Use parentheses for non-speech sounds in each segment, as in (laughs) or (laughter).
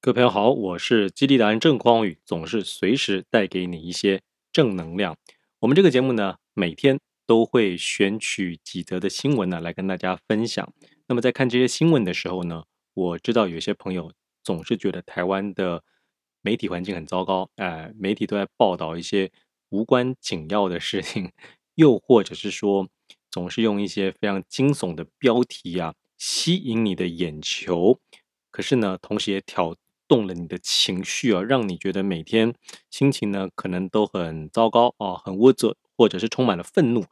各位朋友好，我是激励达人郑匡宇，总是随时带给你一些正能量。我们这个节目呢，每天都会选取几则的新闻呢，来跟大家分享。那么在看这些新闻的时候呢，我知道有些朋友总是觉得台湾的媒体环境很糟糕，哎、媒体都在报道一些无关紧要的事情，又或者是说，总是用一些非常惊悚的标题啊，吸引你的眼球。可是呢，同时也挑动了你的情绪啊，让你觉得每天心情呢可能都很糟糕啊，很无助，或者是充满了愤怒。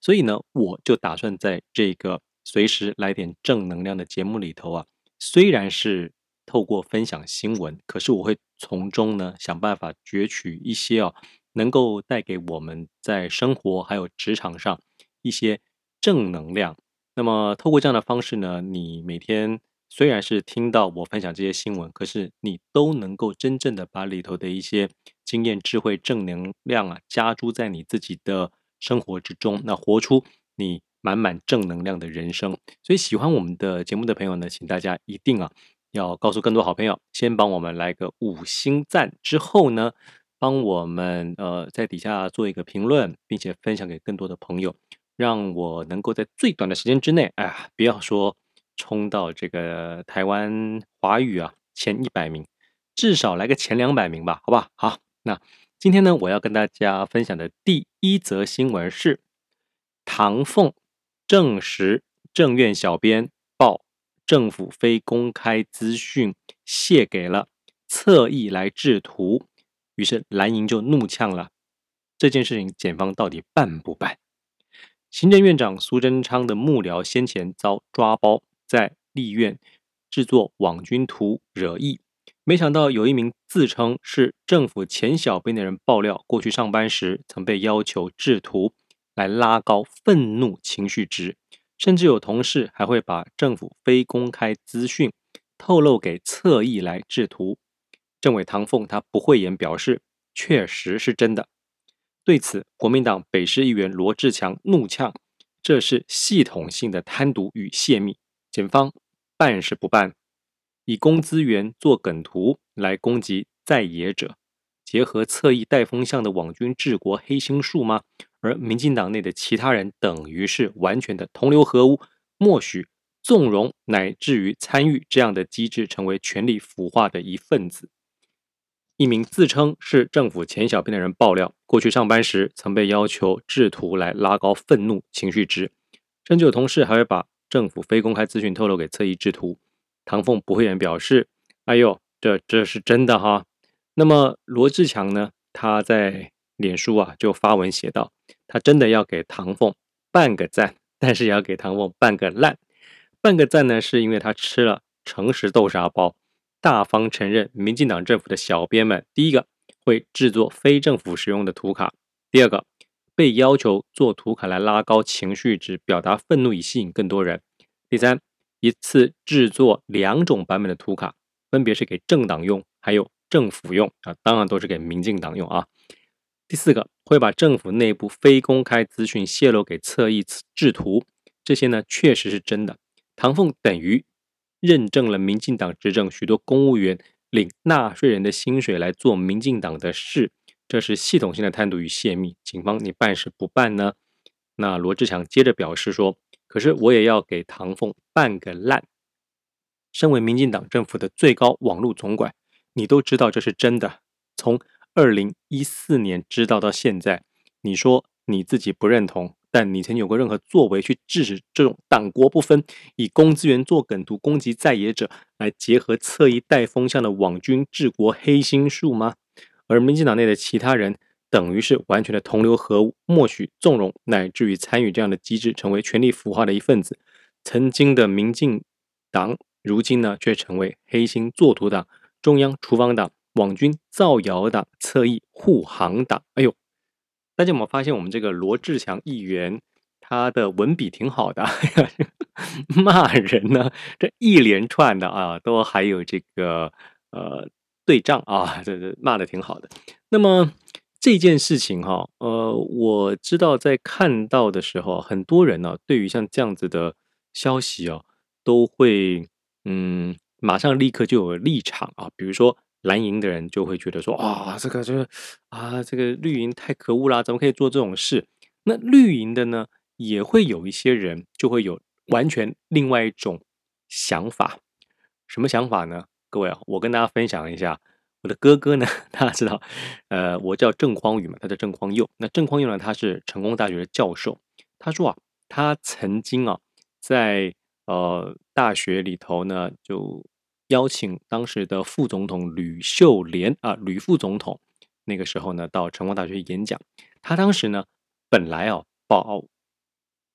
所以呢，我就打算在这个随时来点正能量的节目里头啊，虽然是透过分享新闻，可是我会从中呢想办法攫取一些啊，能够带给我们在生活还有职场上一些正能量。那么透过这样的方式呢，你每天。虽然是听到我分享这些新闻，可是你都能够真正的把里头的一些经验、智慧、正能量啊，加诸在你自己的生活之中，那活出你满满正能量的人生。所以喜欢我们的节目的朋友呢，请大家一定啊，要告诉更多好朋友，先帮我们来个五星赞，之后呢，帮我们呃在底下做一个评论，并且分享给更多的朋友，让我能够在最短的时间之内，哎呀，不要说。冲到这个台湾华语啊前一百名，至少来个前两百名吧，好吧？好，那今天呢，我要跟大家分享的第一则新闻是：唐凤证实政院小编报政府非公开资讯泄给了侧翼来制图，于是蓝营就怒呛了。这件事情检方到底办不办？行政院长苏贞昌的幕僚先前遭抓包。在立院制作网军图惹议，没想到有一名自称是政府前小编的人爆料，过去上班时曾被要求制图来拉高愤怒情绪值，甚至有同事还会把政府非公开资讯透露给侧翼来制图。政委唐凤他不讳言表示，确实是真的。对此，国民党北市议员罗志强怒呛：“这是系统性的贪渎与泄密。”检方办是不办，以公资源做梗图来攻击在野者，结合侧翼带风向的网军治国黑心术吗？而民进党内的其他人等于是完全的同流合污，默许、纵容乃至于参与这样的机制，成为权力腐化的一份子。一名自称是政府前小编的人爆料，过去上班时曾被要求制图来拉高愤怒情绪值，甚至有同事还会把。政府非公开资讯透露给侧翼制图，唐凤不会员表示：“哎呦，这这是真的哈。”那么罗志强呢？他在脸书啊就发文写道：“他真的要给唐凤半个赞，但是也要给唐凤半个烂。半个赞呢，是因为他吃了诚实豆沙包，大方承认民进党政府的小编们，第一个会制作非政府使用的图卡，第二个。”被要求做图卡来拉高情绪值，表达愤怒以吸引更多人。第三，一次制作两种版本的图卡，分别是给政党用，还有政府用啊，当然都是给民进党用啊。第四个，会把政府内部非公开资讯泄露给侧翼制图，这些呢确实是真的。唐凤等于认证了民进党执政许多公务员领纳税人的薪水来做民进党的事。这是系统性的贪渎与泄密，警方你办是不办呢？那罗志强接着表示说：“可是我也要给唐凤办个烂。身为民进党政府的最高网络总管，你都知道这是真的。从二零一四年知道到现在，你说你自己不认同，但你曾有过任何作为去制止这种党国不分、以公资源做梗图攻击在野者，来结合侧翼带风向的网军治国黑心术吗？”而民进党内的其他人，等于是完全的同流合污，默许、纵容，乃至于参与这样的机制，成为权力腐化的一份子。曾经的民进党，如今呢，却成为黑心作图党、中央厨房党、网军造谣党、侧翼护航党。哎呦，大家有没有发现，我们这个罗志强议员，他的文笔挺好的，(laughs) 骂人呢，这一连串的啊，都还有这个呃。对账啊，(laughs) 这这骂的挺好的。那么这件事情哈，呃，我知道在看到的时候，很多人呢，对于像这样子的消息啊，都会嗯马上立刻就有立场啊，比如说蓝营的人就会觉得说啊，这个就是啊，这个绿营太可恶啦，怎么可以做这种事？那绿营的呢，也会有一些人就会有完全另外一种想法，什么想法呢？各位啊，我跟大家分享一下，我的哥哥呢，(laughs) 大家知道，呃，我叫郑匡宇嘛，他叫郑匡佑。那郑匡佑呢，他是成功大学的教授。他说啊，他曾经啊，在呃大学里头呢，就邀请当时的副总统吕秀莲啊，吕副总统那个时候呢，到成功大学演讲。他当时呢，本来啊，保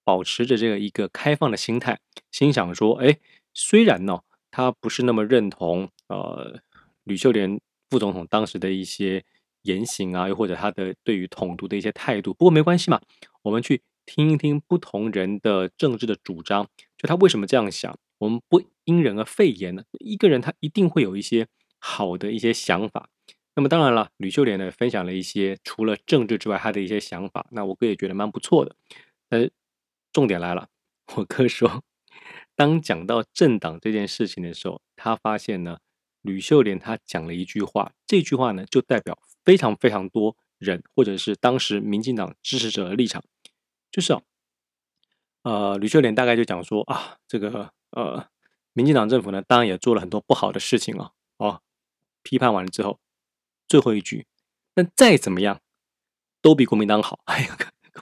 保持着这个一个开放的心态，心想说，哎，虽然呢。他不是那么认同呃吕秀莲副总统当时的一些言行啊，又或者他的对于统独的一些态度。不过没关系嘛，我们去听一听不同人的政治的主张，就他为什么这样想。我们不因人而废言呢？一个人他一定会有一些好的一些想法。那么当然了，吕秀莲呢分享了一些除了政治之外他的一些想法，那我哥也觉得蛮不错的。呃，重点来了，我哥说。当讲到政党这件事情的时候，他发现呢，吕秀莲他讲了一句话，这句话呢就代表非常非常多人，或者是当时民进党支持者的立场，就是哦，呃，吕秀莲大概就讲说啊，这个呃，民进党政府呢，当然也做了很多不好的事情啊，哦，批判完了之后，最后一句，那再怎么样，都比国民党好，(laughs) 哎呀，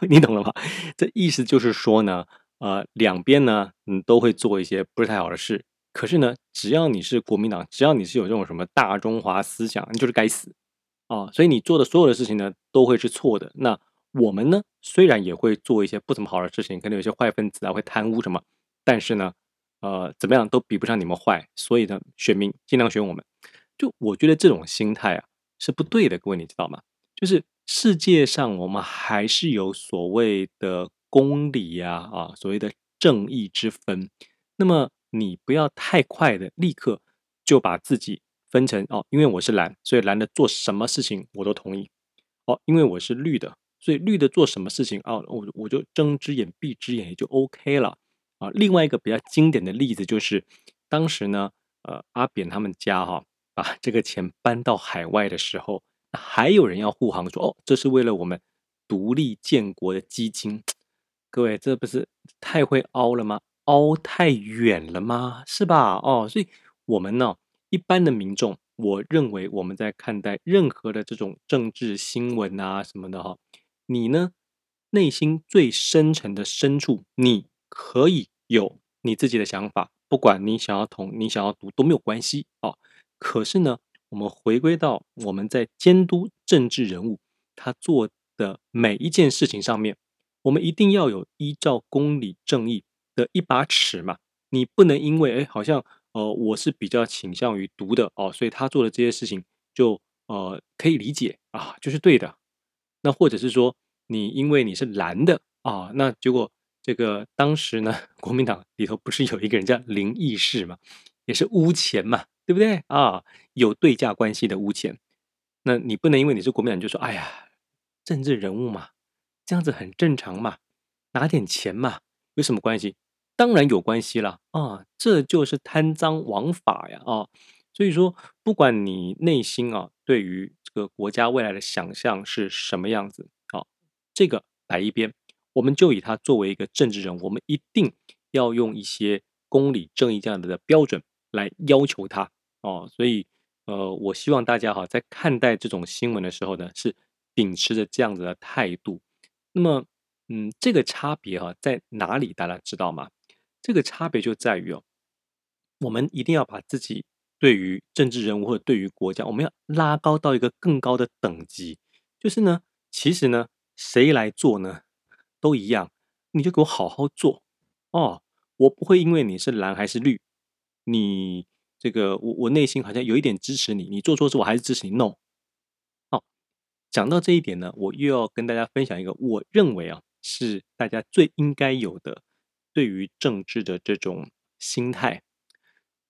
你懂了吗？这意思就是说呢。呃，两边呢，嗯，都会做一些不是太好的事。可是呢，只要你是国民党，只要你是有这种什么大中华思想，你就是该死啊！所以你做的所有的事情呢，都会是错的。那我们呢，虽然也会做一些不怎么好的事情，可能有些坏分子啊会贪污什么，但是呢，呃，怎么样都比不上你们坏。所以呢，选民尽量选我们。就我觉得这种心态啊是不对的，各位你知道吗？就是世界上我们还是有所谓的。公理呀，啊，所谓的正义之分，那么你不要太快的立刻就把自己分成哦，因为我是蓝，所以蓝的做什么事情我都同意。哦，因为我是绿的，所以绿的做什么事情哦，我我就睁只眼闭只眼也就 OK 了啊。另外一个比较经典的例子就是，当时呢，呃，阿扁他们家哈、把这个钱搬到海外的时候，还有人要护航说哦，这是为了我们独立建国的基金。各位，这不是太会凹了吗？凹太远了吗？是吧？哦，所以我们呢，一般的民众，我认为我们在看待任何的这种政治新闻啊什么的哈，你呢，内心最深沉的深处，你可以有你自己的想法，不管你想要同，你想要读都没有关系啊。可是呢，我们回归到我们在监督政治人物他做的每一件事情上面。我们一定要有依照公理正义的一把尺嘛，你不能因为哎，好像呃我是比较倾向于独的哦，所以他做的这些事情就呃可以理解啊，就是对的。那或者是说你因为你是蓝的啊，那结果这个当时呢，(laughs) 国民党里头不是有一个人叫林义士嘛，也是污钱嘛，对不对啊？有对价关系的污钱，那你不能因为你是国民党就说哎呀，政治人物嘛。这样子很正常嘛，拿点钱嘛，有什么关系？当然有关系了啊，这就是贪赃枉法呀啊！所以说，不管你内心啊对于这个国家未来的想象是什么样子啊，这个摆一边，我们就以他作为一个政治人，我们一定要用一些公理正义这样的标准来要求他哦。所以呃，我希望大家哈在看待这种新闻的时候呢，是秉持着这样子的态度。那么，嗯，这个差别哈、在哪里？大家知道吗？这个差别就在于哦，我们一定要把自己对于政治人物或者对于国家，我们要拉高到一个更高的等级。就是呢，其实呢，谁来做呢，都一样，你就给我好好做哦。我不会因为你是蓝还是绿，你这个我我内心好像有一点支持你，你做错事我还是支持你。No。讲到这一点呢，我又要跟大家分享一个我认为啊是大家最应该有的对于政治的这种心态。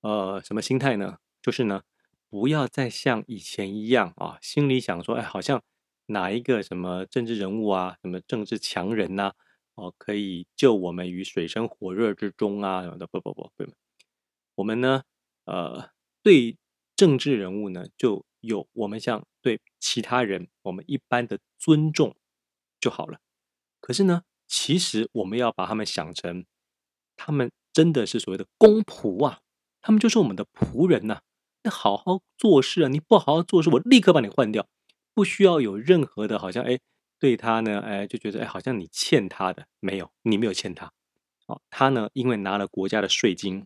呃，什么心态呢？就是呢，不要再像以前一样啊，心里想说，哎，好像哪一个什么政治人物啊，什么政治强人呐，哦，可以救我们于水深火热之中啊什么的。不不不不，我们呢呃，对政治人物呢，就有我们像对其他人我们一般的尊重就好了。可是呢，其实我们要把他们想成，他们真的是所谓的公仆啊，他们就是我们的仆人呐、啊。那好好做事啊，你不好好做事，我立刻把你换掉，不需要有任何的，好像哎，对他呢，哎，就觉得哎，好像你欠他的，没有，你没有欠他。哦，他呢，因为拿了国家的税金，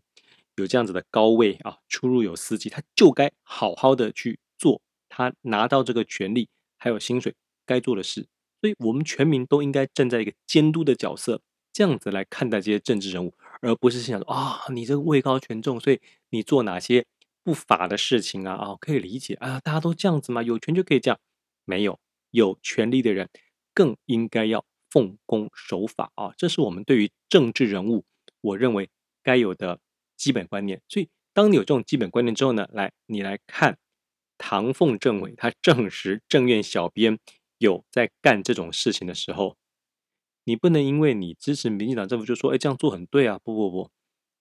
有这样子的高位啊，出入有司机，他就该好好的去做他拿到这个权利还有薪水该做的事。所以，我们全民都应该站在一个监督的角色，这样子来看待这些政治人物，而不是想说啊，你这个位高权重，所以你做哪些。不法的事情啊啊，可以理解啊，大家都这样子嘛，有权就可以这样。没有有权利的人更应该要奉公守法啊，这是我们对于政治人物，我认为该有的基本观念。所以，当你有这种基本观念之后呢，来你来看唐凤政委他证实政院小编有在干这种事情的时候，你不能因为你支持民进党政府就说，哎，这样做很对啊，不不不，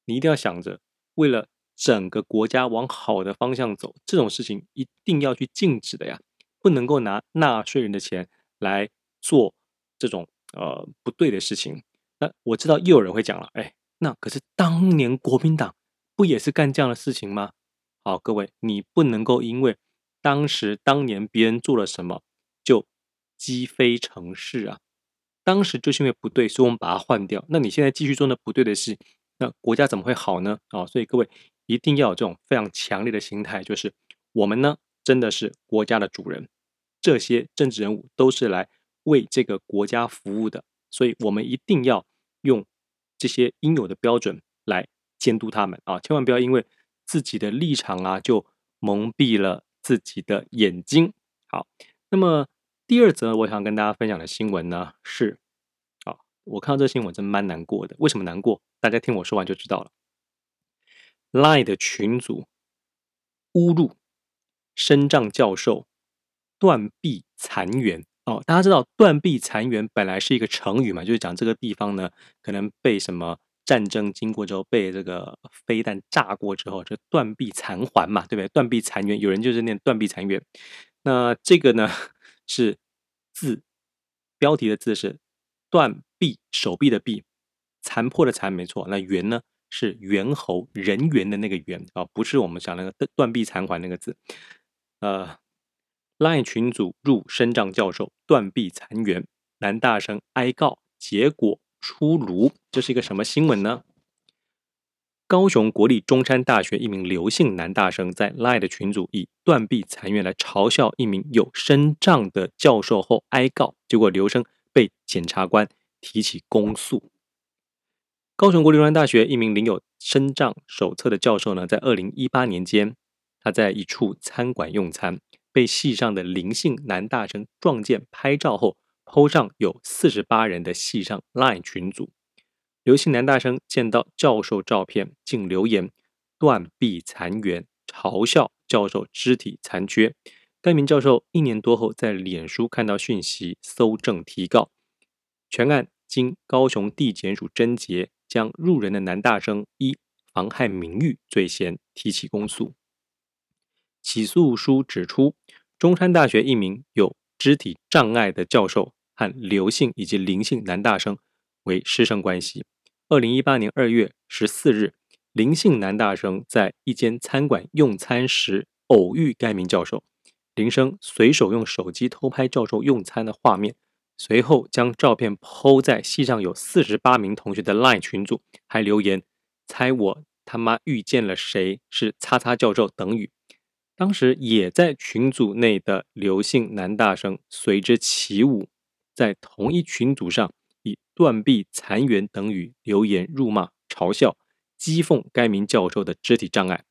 你一定要想着为了。整个国家往好的方向走，这种事情一定要去禁止的呀，不能够拿纳税人的钱来做这种呃不对的事情。那我知道又有人会讲了，哎，那可是当年国民党不也是干这样的事情吗？好，各位，你不能够因为当时当年别人做了什么就积非成是啊。当时就是因为不对，所以我们把它换掉。那你现在继续做那不对的事，那国家怎么会好呢？啊，所以各位。一定要有这种非常强烈的心态，就是我们呢真的是国家的主人，这些政治人物都是来为这个国家服务的，所以我们一定要用这些应有的标准来监督他们啊！千万不要因为自己的立场啊，就蒙蔽了自己的眼睛。好，那么第二则我想跟大家分享的新闻呢是，啊，我看到这个新闻真蛮难过的。为什么难过？大家听我说完就知道了。Lie 的群组侮辱身障教授断臂残垣哦，大家知道断臂残垣本来是一个成语嘛，就是讲这个地方呢，可能被什么战争经过之后，被这个飞弹炸过之后，就断臂残垣嘛，对不对？断臂残垣，有人就是念断臂残垣。那这个呢 (laughs) 是字，标题的字是断臂手臂的臂，残破的残没错，那垣呢？是猿猴人猿的那个猿啊，不是我们讲那个断臂残垣那个字。呃，LINE 群组入身障教授断臂残垣，男大生哀告，结果出炉。这是一个什么新闻呢？高雄国立中山大学一名刘姓男大生在 LINE 的群组以断臂残垣来嘲笑一名有身障的教授后哀告，结果刘生被检察官提起公诉。高雄国立中山大学一名领有身障手册的教授呢，在二零一八年间，他在一处餐馆用餐，被系上的林姓男大生撞见拍照后，PO 上有四十八人的系上 LINE 群组。刘姓男大生见到教授照片，竟留言断臂残垣，嘲笑教授肢体残缺。该名教授一年多后在脸书看到讯息，搜证提告。全案经高雄地检署侦结。将入人的男大生依妨害名誉罪嫌提起公诉。起诉书指出，中山大学一名有肢体障碍的教授和刘姓以及林姓男大生为师生关系。二零一八年二月十四日，林姓男大生在一间餐馆用餐时偶遇该名教授，林生随手用手机偷拍教授用餐的画面。随后将照片 PO 在系上有四十八名同学的 LINE 群组，还留言“猜我他妈遇见了谁是叉叉教授”等语。当时也在群组内的刘姓男大生随之起舞，在同一群组上以“断臂残垣”等语留言辱骂、嘲笑、讥讽该名教授的肢体障碍。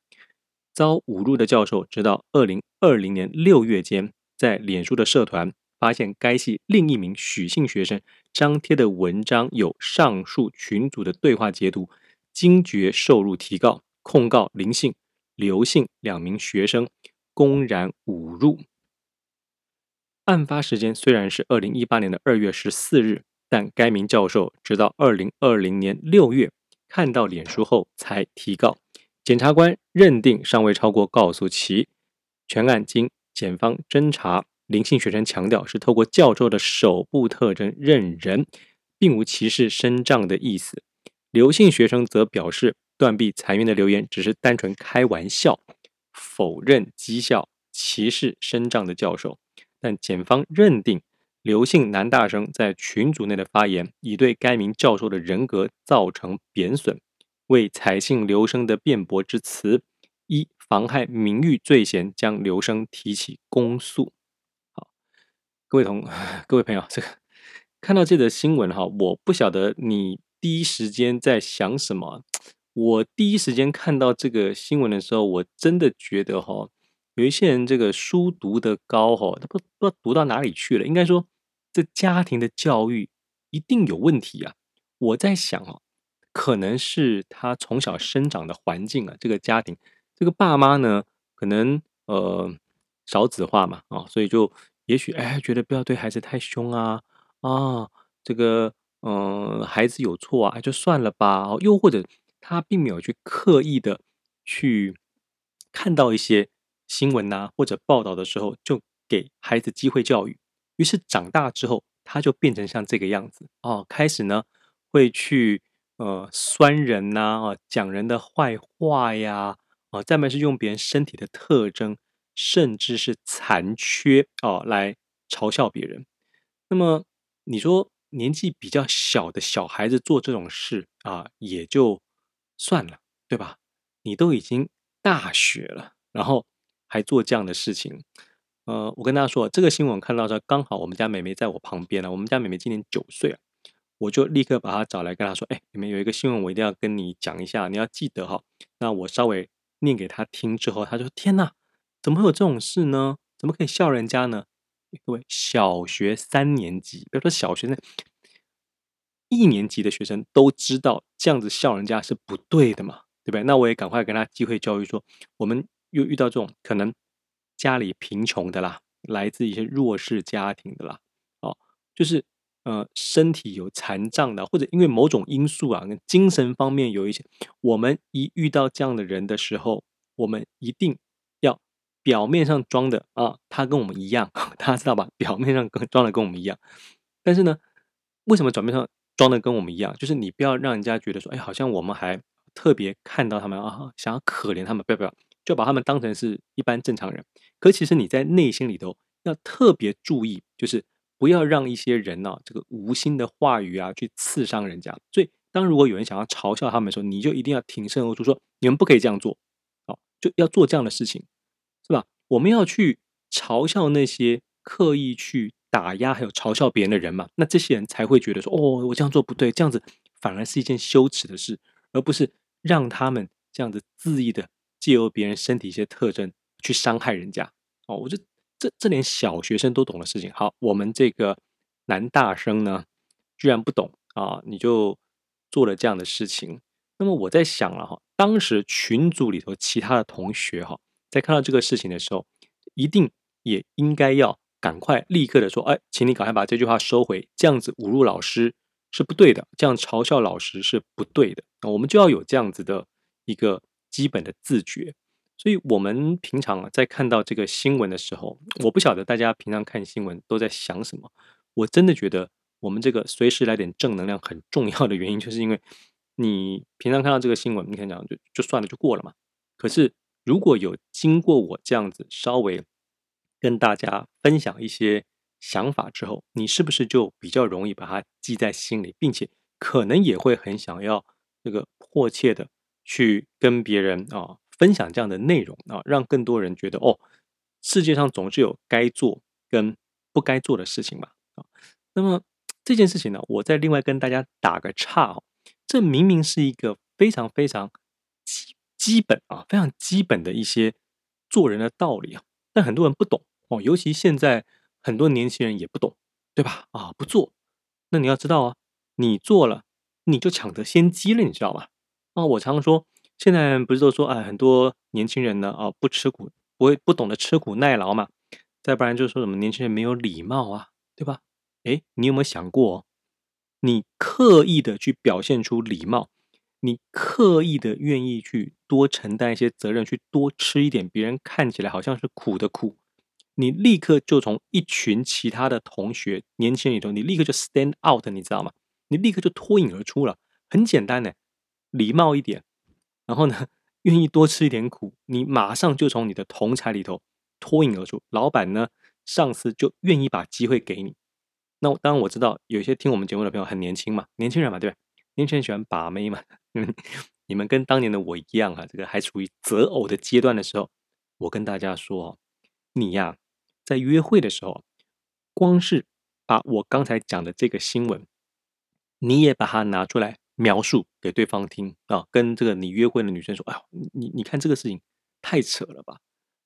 遭侮辱的教授，直到二零二零年六月间，在脸书的社团。发现该系另一名许姓学生张贴的文章有上述群组的对话截图，惊觉受辱，提告控告林姓、刘姓两名学生公然侮辱。案发时间虽然是二零一八年的二月十四日，但该名教授直到二零二零年六月看到脸书后才提告，检察官认定尚未超过告诉期，全案经检方侦查，林姓学生强调是透过教授的手部特征认人，并无歧视身障的意思。刘姓学生则表示，断臂残垣的留言只是单纯开玩笑，否认讥笑歧视身障的教授。但检方认定刘姓男大生在群组内的发言已对该名教授的人格造成贬损。为采信刘生的辩驳之词，一妨害名誉罪嫌将刘生提起公诉。好，各位同 (laughs) 各位朋友，这个看到这则新闻哈，我不晓得你第一时间在想什么。我第一时间看到这个新闻的时候，我真的觉得哈，有一些人这个书读得高哈，他不不知道读到哪里去了。应该说，这家庭的教育一定有问题啊。我在想啊。可能是他从小生长的环境啊，这个家庭，这个爸妈呢，可能呃少子化嘛啊，所以就也许哎觉得不要对孩子太凶啊啊，这个嗯、孩子有错啊就算了吧，又或者他并没有去刻意的去看到一些新闻呐、或者报道的时候，就给孩子机会教育，于是长大之后他就变成像这个样子哦，开始呢会去。呃，酸人呐，啊，讲人的坏话呀，啊，再来是用别人身体的特征，甚至是残缺哦，来嘲笑别人。那么你说年纪比较小的小孩子做这种事啊，也就算了，对吧？你都已经大学了，然后还做这样的事情。呃，我跟大家说，这个新闻看到这，刚好我们家妹妹在我旁边呢。我们家妹妹今年九岁了。我就立刻把她找来，跟她说：“哎，你们有一个新闻，我一定要跟你讲一下，你要记得哈。”那我稍微念给她听之后，她就说：“天哪，怎么会有这种事呢？怎么可以笑人家呢？”各位，小学三年级，比如说小学那一年级的学生都知道这样子笑人家是不对的嘛，对不对？那我也赶快跟他机会教育说，我们又遇到这种可能家里贫穷的啦，来自一些弱势家庭的啦，哦，就是。呃，身体有残障的，或者因为某种因素啊，跟精神方面有一些，我们一遇到这样的人的时候，我们一定要表面上装的啊，他跟我们一样，(laughs) 大家知道吧？表面上跟装的跟我们一样，但是呢，为什么表面上装的跟我们一样？就是你不要让人家觉得说，哎，好像我们还特别看到他们啊，想要可怜他们，不要不要，就把他们当成是一般正常人。可其实你在内心里头要特别注意，就是。不要让一些人呢、啊，这个无心的话语啊，去刺伤人家。所以，当如果有人想要嘲笑他们的时候，你就一定要挺身而出，说你们不可以这样做，好，就要做这样的事情，是吧？我们要去嘲笑那些刻意去打压还有嘲笑别人的人嘛，那这些人才会觉得说，哦，我这样做不对，这样子反而是一件羞耻的事，而不是让他们这样子恣意的借由别人身体一些特征去伤害人家。哦，我就。这这连小学生都懂的事情，好，我们这个男大生呢，居然不懂啊！你就做了这样的事情。那么我在想了哈，当时群组里头其他的同学哈，在看到这个事情的时候，一定也应该要赶快立刻的说，哎，请你赶快把这句话收回，这样子侮辱老师是不对的，这样嘲笑老师是不对的。那我们就要有这样子的一个基本的自觉。所以，我们平常啊，在看到这个新闻的时候，我不晓得大家平常看新闻都在想什么。我真的觉得，我们这个随时来点正能量很重要的原因，就是因为你平常看到这个新闻，你看讲就就算了，就过了嘛。可是，如果有经过我这样子稍微跟大家分享一些想法之后，你是不是就比较容易把它记在心里，并且可能也会很想要这个迫切的去跟别人啊。分享这样的内容啊，让更多人觉得哦，世界上总是有该做跟不该做的事情嘛啊。那么这件事情呢，我再另外跟大家打个岔哦，这明明是一个非常非常基基本啊，非常基本的一些做人的道理啊，但很多人不懂哦，尤其现在很多年轻人也不懂，对吧？啊，不做，那你要知道啊，你做了，你就抢得先机了，你知道吗？啊，我常说。现在不是都说哎，很多年轻人呢啊，不吃苦，不会不懂得吃苦耐劳嘛。再不然就是说什么年轻人没有礼貌啊，对吧？哎，你有没有想过，你刻意的去表现出礼貌，你刻意的愿意去多承担一些责任，去多吃一点别人看起来好像是苦的苦，你立刻就从一群其他的同学年轻人里头，你立刻就 stand out，你知道吗？你立刻就脱颖而出了。很简单的，礼貌一点，然后呢，愿意多吃一点苦，你马上就从你的同才里头脱颖而出。老板呢，上司就愿意把机会给你。那当然我知道有些听我们节目的朋友很年轻嘛，年轻人嘛，对吧？年轻人喜欢把妹嘛。(laughs) 嗯，你们跟当年的我一样啊，这个还处于择偶的阶段的时候，我跟大家说，你呀，在约会的时候，光是把我刚才讲的这个新闻，你也把它拿出来描述给对方听啊，跟这个你约会的女生说，哎呦，你你看这个事情太扯了吧？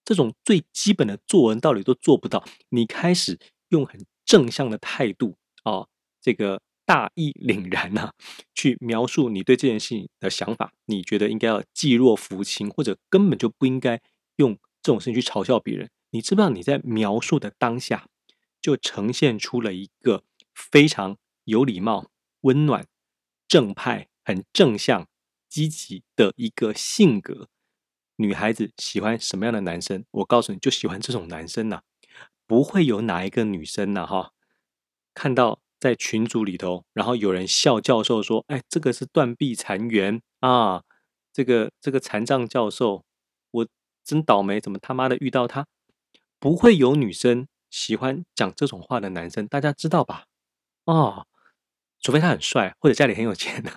这种最基本的作文道理都做不到，你开始用很正向的态度啊，这个。大义凛然呐、去描述你对这件事情的想法，你觉得应该要济弱扶倾，或者根本就不应该用这种事情去嘲笑别人。你知不知道你在描述的当下，就呈现出了一个非常有礼貌、温暖、正派、很正向、积极的一个性格。女孩子喜欢什么样的男生？我告诉你就喜欢这种男生呐、不会有哪一个女生呐、哈，看到。在群组里头，然后有人笑教授说：“哎，这个是断臂残垣啊，这个这个残障教授，我真倒霉，怎么他妈的遇到他？不会有女生喜欢讲这种话的男生，大家知道吧？啊，除非他很帅或者家里很有钱的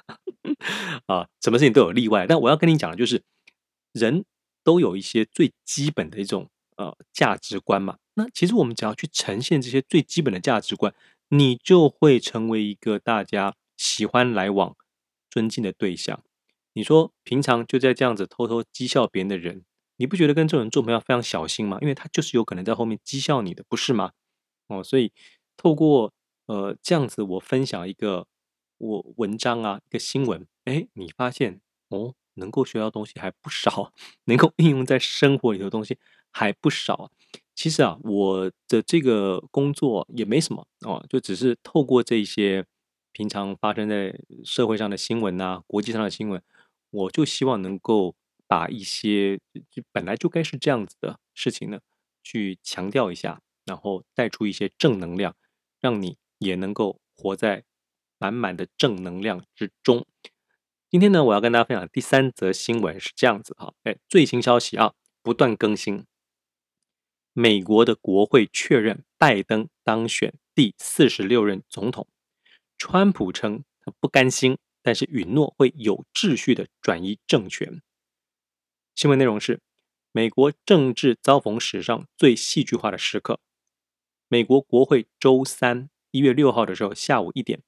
(laughs) 啊，什么事情都有例外。但我要跟你讲的就是，人都有一些最基本的一种呃价值观嘛。那其实我们只要去呈现这些最基本的价值观。”你就会成为一个大家喜欢来往、尊敬的对象。你说平常就在这样子偷偷讥笑别人的人，你不觉得跟这种人做朋友非常小心吗？因为他就是有可能在后面讥笑你的，不是吗？哦，所以透过呃这样子，我分享一个我文章啊，一个新闻，哎，你发现哦，能够学到东西还不少，(laughs) 能够应用在生活里的东西还不少。其实啊，我的这个工作也没什么哦，就只是透过这些平常发生在社会上的新闻啊，国际上的新闻，我就希望能够把一些本来就该是这样子的事情呢，去强调一下，然后带出一些正能量，让你也能够活在满满的正能量之中。今天呢，我要跟大家分享第三则新闻是这样子哈，哎，最新消息啊，不断更新。美国的国会确认拜登当选第四十六任总统。川普称他不甘心，但是允诺会有秩序的转移政权。新闻内容是：美国政治遭逢史上最戏剧化的时刻。美国国会周三一月六号的时候下午一点，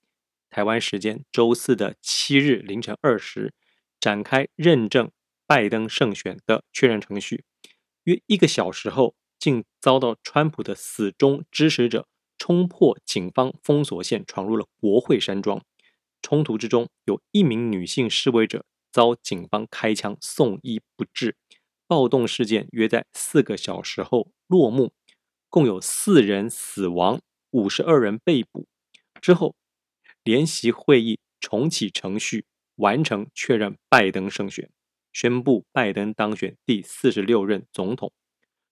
台湾时间周四的七日凌晨二时，展开认证拜登胜选的确认程序。约一个小时后。竟遭到川普的死忠支持者冲破警方封锁线，闯入了国会山庄。冲突之中，有一名女性示威者遭警方开枪送医不治。暴动事件约在四个小时后落幕，共有四人死亡，五十二人被捕。之后，联席会议重启程序，完成确认拜登胜选，宣布拜登当选第四十六任总统。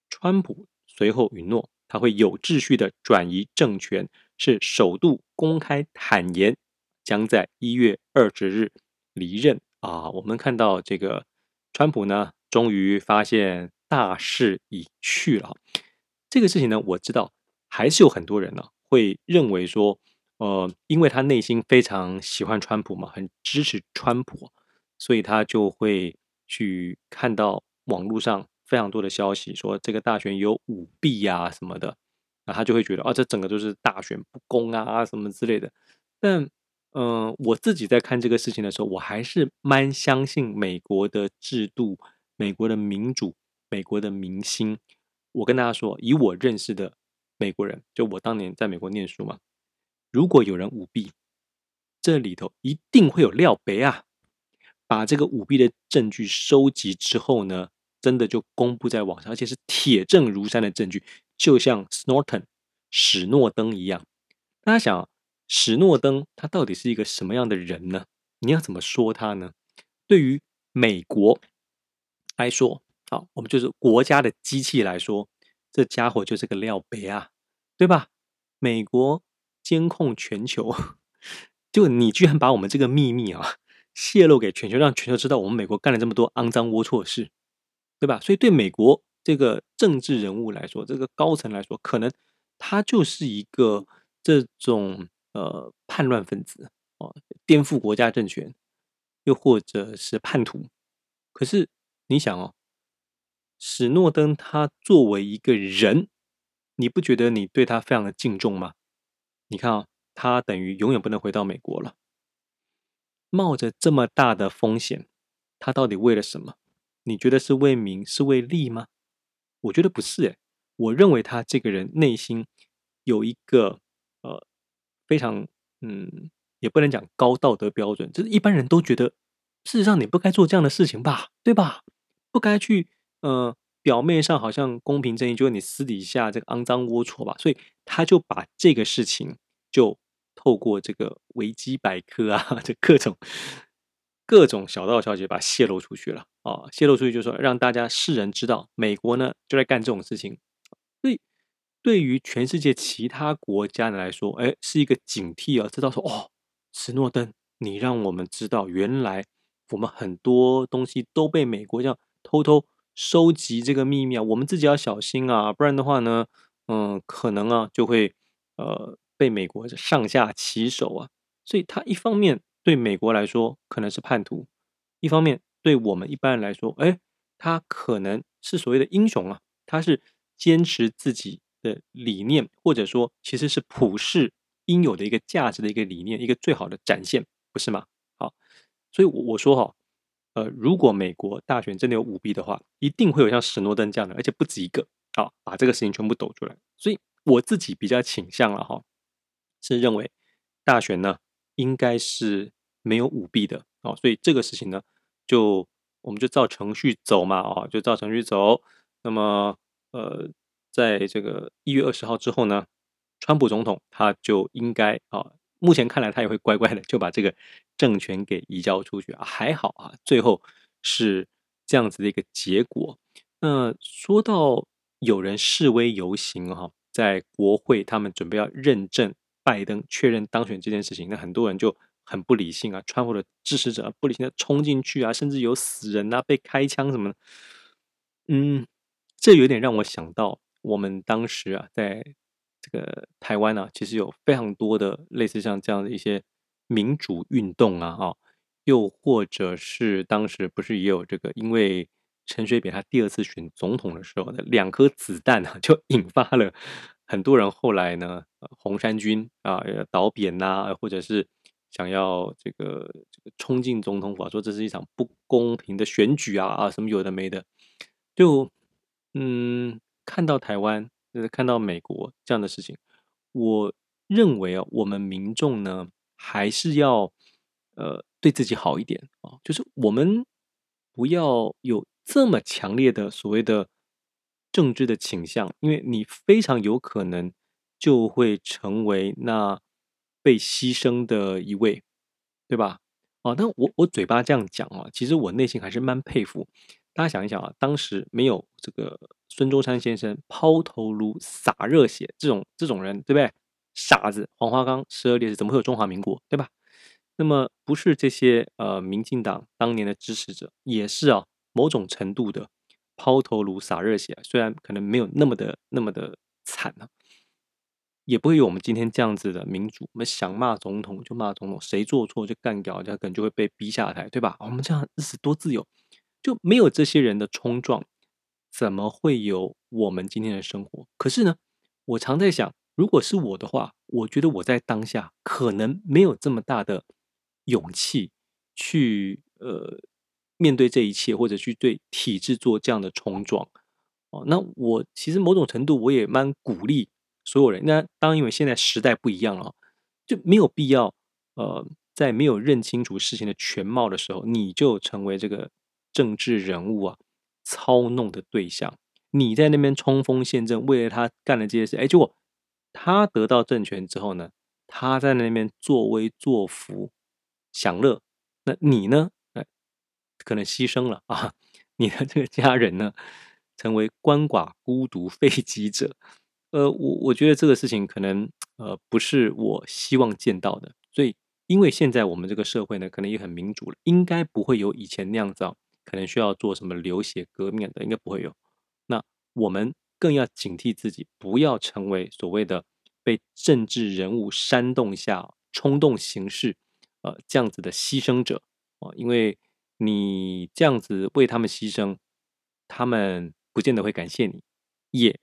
川普随后允诺，他会有秩序的转移政权，是首度公开坦言，将在一月二十日离任啊。我们看到这个川普呢，终于发现大势已去了。这个事情呢，我知道还是有很多人呢会认为说，呃，因为他内心非常喜欢川普嘛，很支持川普，所以他就会去看到网络上。非常多的消息说这个大选有舞弊呀什么的，那他就会觉得啊，这整个都是大选不公啊什么之类的。但嗯、我自己在看这个事情的时候，我还是蛮相信美国的制度、美国的民主、美国的民心。我跟大家说，以我认识的美国人，就我当年在美国念书嘛，如果有人舞弊，这里头一定会有料杯啊，把这个舞弊的证据收集之后呢，真的就公布在网上，而且是铁证如山的证据，就像 Snowden 史诺登一样。大家想，史诺登他到底是一个什么样的人呢？你要怎么说他呢？对于美国来说，好，我们就是国家的机器来说，这家伙就是个料杯啊，对吧？美国监控全球，(laughs) 就你居然把我们这个秘密啊泄露给全球，让全球知道我们美国干了这么多肮脏龌龊的事，对吧？所以对美国这个政治人物来说，这个高层来说，可能他就是一个这种呃叛乱分子哦，颠覆国家政权，又或者是叛徒。可是你想哦。史诺登他作为一个人，你不觉得你对他非常的敬重吗？你看啊，他等于永远不能回到美国了，冒着这么大的风险，他到底为了什么？你觉得是为名是为利吗？我觉得不是诶，我认为他这个人内心有一个呃非常嗯，也不能讲高道德标准，就是一般人都觉得，事实上你不该做这样的事情吧，对吧？不该去。呃，表面上好像公平正义，就是你私底下这个肮脏龌龊吧，所以他就把这个事情就透过这个维基百科啊，(laughs) 这各种各种小道消息把它泄露出去了啊，泄露出去就说让大家世人知道，美国呢就在干这种事情，对于全世界其他国家来说，哎，是一个警惕啊，知道说哦，史诺登，你让我们知道，原来我们很多东西都被美国这样偷偷。收集这个秘密啊，我们自己要小心啊，不然的话呢，嗯，可能啊就会呃被美国上下其手啊。所以他一方面对美国来说可能是叛徒，一方面对我们一般人来说，哎，他可能是所谓的英雄啊，他是坚持自己的理念，或者说其实是普世应有的一个价值的一个理念，一个最好的展现，不是吗？好，所以我我说哈。呃，如果美国大选真的有舞弊的话，一定会有像史诺登这样的，而且不止一个，好，把这个事情全部抖出来。所以我自己比较倾向了哈，是认为大选呢应该是没有舞弊的，哦，所以这个事情呢，就我们就照程序走嘛，哦，就照程序走。那么，呃，在这个一月二十号之后呢，川普总统他就应该啊。目前看来，他也会乖乖的就把这个政权给移交出去啊，还好啊，最后是这样子的一个结果。那说到有人示威游行哈，在国会他们准备要认证拜登确认当选这件事情，那很多人就很不理性啊，川普的支持者不理性的冲进去啊，甚至有死人啊，被开枪什么的。嗯，这有点让我想到我们当时啊，在。这个台湾呢、啊，其实有非常多的类似像这样的一些民主运动啊，哈，又或者是当时不是也有这个，因为陈水扁他第二次选总统的时候的两颗子弹啊，(laughs) 就引发了很多人后来呢，红衫军啊倒扁呐、啊，或者是想要这个这个冲进总统府，说这是一场不公平的选举啊啊，什么有的没的，就嗯，看到台湾。就是看到美国这样的事情，我认为啊，我们民众呢还是要呃对自己好一点啊，就是我们不要有这么强烈的所谓的政治的倾向，因为你非常有可能就会成为那被牺牲的一位，对吧？啊，那我我嘴巴这样讲啊，其实我内心还是蛮佩服。大家想一想啊，当时没有这个孙中山先生抛头颅洒热血这种这种人，对不对？傻子黄花岗十二烈士怎么会有中华民国，对吧？那么不是这些呃民进党当年的支持者，也是啊某种程度的抛头颅洒热血，虽然可能没有那么的那么的惨啊，也不会有我们今天这样子的民主。我们想骂总统就骂总统，谁做错就干掉，他可能就会被逼下台，对吧？我们这样日子多自由。就没有这些人的冲撞，怎么会有我们今天的生活？可是呢，我常在想，如果是我的话，我觉得我在当下可能没有这么大的勇气去呃面对这一切，或者去对体制做这样的冲撞。哦，那我其实某种程度我也蛮鼓励所有人。那当，因为现在时代不一样了，就没有必要呃在没有认清楚事情的全貌的时候，你就成为这个。政治人物啊，操弄的对象，你在那边冲锋陷阵，为了他干了这些事，哎，结果他得到政权之后呢，他在那边作威作福，享乐，那你呢？哎，可能牺牲了啊，(laughs) 你的这个家人呢，成为鳏寡孤独废疾者。呃，我我觉得这个事情可能呃不是我希望见到的。所以，因为现在我们这个社会呢，可能也很民主了，应该不会有以前那样子啊，可能需要做什么流血革命的，应该不会有。那我们更要警惕自己，不要成为所谓的被政治人物煽动下冲动行事，呃，这样子的牺牲者啊，因为你这样子为他们牺牲，他们不见得会感谢你，也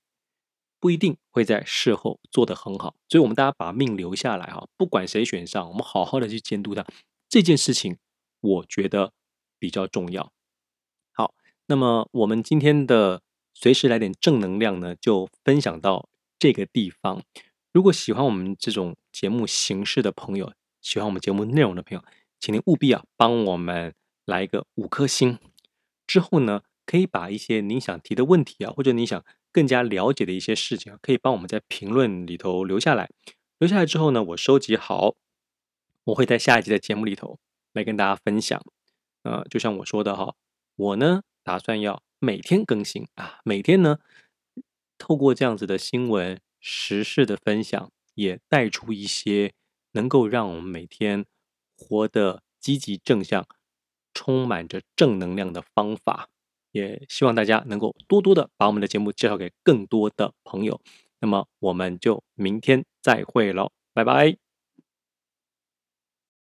不一定会在事后做得很好。所以，我们大家把命留下来哈，不管谁选上，我们好好的去监督他这件事情，我觉得比较重要。那么我们今天的。随时来点正能量呢，就分享到这个地方。如果喜欢我们这种节目形式的朋友，喜欢我们节目内容的朋友，请您务必啊帮我们来一个五颗星。之后呢，可以把一些您想提的问题啊，或者你想更加了解的一些事情啊，可以帮我们在评论里头留下来。留下来之后呢，我收集好，我会在下一集的节目里头来跟大家分享。呃，就像我说的哈，我呢打算要。每天更新啊，每天呢，透过这样子的新闻时事的分享，也带出一些能够让我们每天活得积极正向、充满着正能量的方法。也希望大家能够多多的把我们的节目介绍给更多的朋友。那么，我们就明天再会喽，拜拜。